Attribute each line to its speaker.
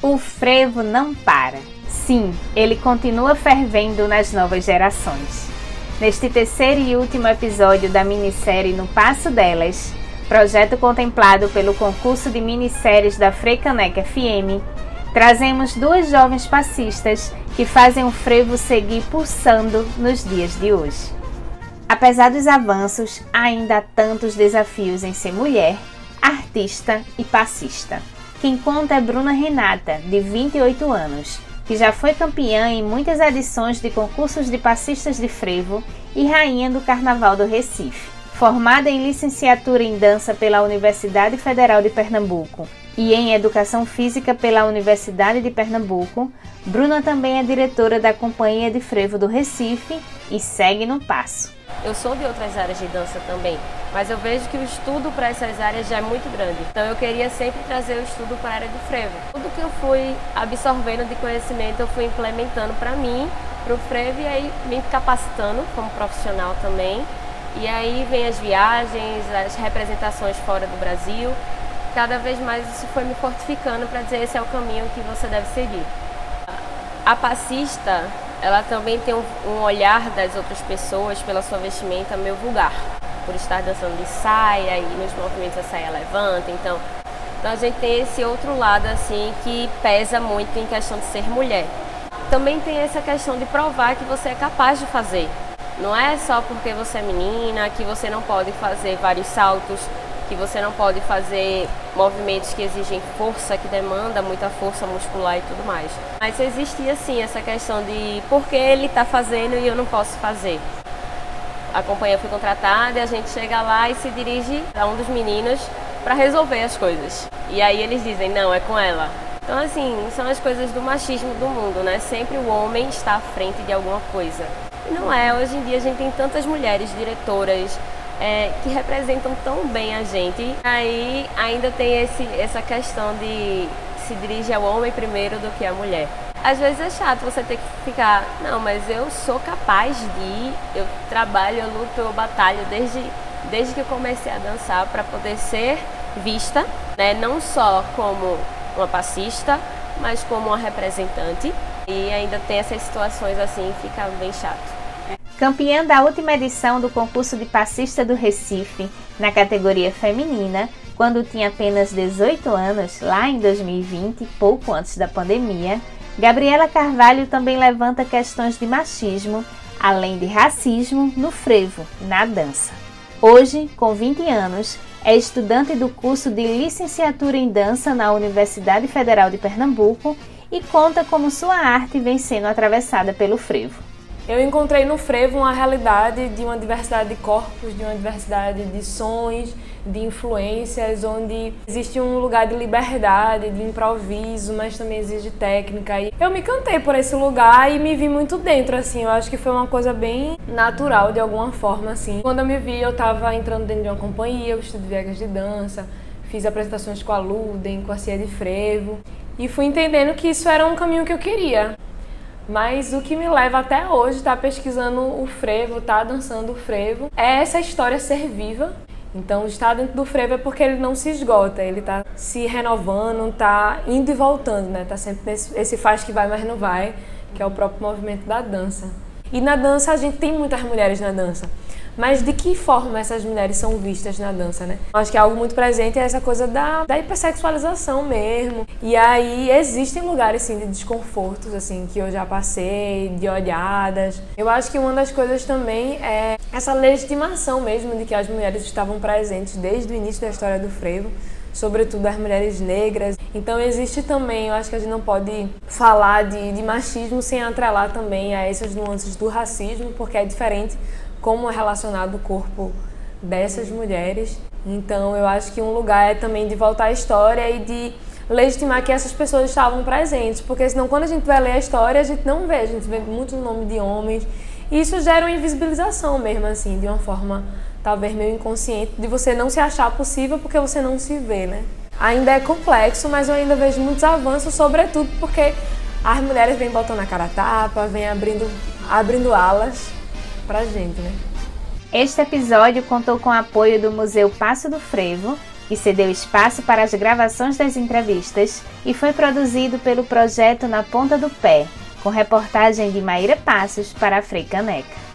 Speaker 1: O frevo não para. Sim, ele continua fervendo nas novas gerações. Neste terceiro e último episódio da minissérie No Passo Delas, projeto contemplado pelo concurso de minisséries da Freicaneca FM, trazemos duas jovens passistas que fazem o frevo seguir pulsando nos dias de hoje. Apesar dos avanços, ainda há tantos desafios em ser mulher, artista e passista. Quem conta é Bruna Renata, de 28 anos, que já foi campeã em muitas edições de concursos de passistas de frevo e rainha do Carnaval do Recife. Formada em licenciatura em dança pela Universidade Federal de Pernambuco e em educação física pela Universidade de Pernambuco, Bruna também é diretora da Companhia de Frevo do Recife e segue no passo.
Speaker 2: Eu sou de outras áreas de dança também, mas eu vejo que o estudo para essas áreas já é muito grande. Então eu queria sempre trazer o estudo para a área do frevo. Tudo que eu fui absorvendo de conhecimento eu fui implementando para mim, para o frevo e aí me capacitando como profissional também. E aí vem as viagens, as representações fora do Brasil. Cada vez mais isso foi me fortificando para dizer esse é o caminho que você deve seguir. A passista, ela também tem um, olhar das outras pessoas pela sua vestimenta meio vulgar, por estar dançando de saia e nos movimentos a saia levanta, então, então a gente tem esse outro lado assim que pesa muito em questão de ser mulher. Também tem essa questão de provar que você é capaz de fazer. Não é só porque você é menina que você não pode fazer vários saltos, que você não pode fazer movimentos que exigem força, que demanda muita força muscular e tudo mais. Mas existia sim essa questão de por que ele está fazendo e eu não posso fazer. A companhia foi contratada e a gente chega lá e se dirige a um dos meninos para resolver as coisas. E aí eles dizem, não, é com ela. Então, assim, são as coisas do machismo do mundo, né? Sempre o homem está à frente de alguma coisa. E não é, hoje em dia a gente tem tantas mulheres diretoras é, que representam tão bem a gente. Aí ainda tem esse, essa questão de se dirigir ao homem primeiro do que à mulher. Às vezes é chato você ter que ficar, não, mas eu sou capaz de, eu trabalho, eu luto, eu batalho desde, desde que eu comecei a dançar para poder ser vista, né, não só como uma passista, mas como uma representante. E ainda tem essas situações assim, fica bem chato.
Speaker 1: Campeã da última edição do concurso de passista do Recife, na categoria feminina, quando tinha apenas 18 anos, lá em 2020, pouco antes da pandemia, Gabriela Carvalho também levanta questões de machismo, além de racismo, no frevo, na dança. Hoje, com 20 anos, é estudante do curso de licenciatura em dança na Universidade Federal de Pernambuco e conta como sua arte vem sendo atravessada pelo frevo.
Speaker 3: Eu encontrei no frevo uma realidade de uma diversidade de corpos, de uma diversidade de sons, de influências, onde existe um lugar de liberdade, de improviso, mas também exige técnica. E eu me cantei por esse lugar e me vi muito dentro, assim. Eu acho que foi uma coisa bem natural, de alguma forma, assim. Quando eu me vi, eu estava entrando dentro de uma companhia, eu estudei viegas de dança, fiz apresentações com a Luden, com a Cia de Frevo. E fui entendendo que isso era um caminho que eu queria. Mas o que me leva até hoje estar tá pesquisando o frevo, estar tá dançando o frevo, é essa história ser viva. Então, estar dentro do frevo é porque ele não se esgota, ele está se renovando, está indo e voltando, né? Tá sempre nesse esse faz que vai, mas não vai, que é o próprio movimento da dança. E na dança a gente tem muitas mulheres na dança. Mas de que forma essas mulheres são vistas na dança, né? Acho que algo muito presente é essa coisa da, da hipersexualização mesmo. E aí existem lugares, assim, de desconfortos, assim, que eu já passei, de olhadas. Eu acho que uma das coisas também é essa legitimação mesmo de que as mulheres estavam presentes desde o início da história do frevo sobretudo as mulheres negras. Então existe também, eu acho que a gente não pode falar de, de machismo sem atrelar também a essas nuances do racismo, porque é diferente como é relacionado o corpo dessas mulheres. Então eu acho que um lugar é também de voltar à história e de legitimar que essas pessoas estavam presentes, porque senão quando a gente vai ler a história a gente não vê, a gente vê muito o nome de homens e isso gera uma invisibilização mesmo assim, de uma forma talvez meio inconsciente, de você não se achar possível porque você não se vê, né? Ainda é complexo, mas eu ainda vejo muitos avanços, sobretudo porque as mulheres vêm botando a cara tapa, vêm abrindo, abrindo alas pra gente, né?
Speaker 1: Este episódio contou com o apoio do Museu Passo do Frevo, que cedeu espaço para as gravações das entrevistas e foi produzido pelo projeto Na Ponta do Pé, com reportagem de Maíra Passos para a Frei Caneca.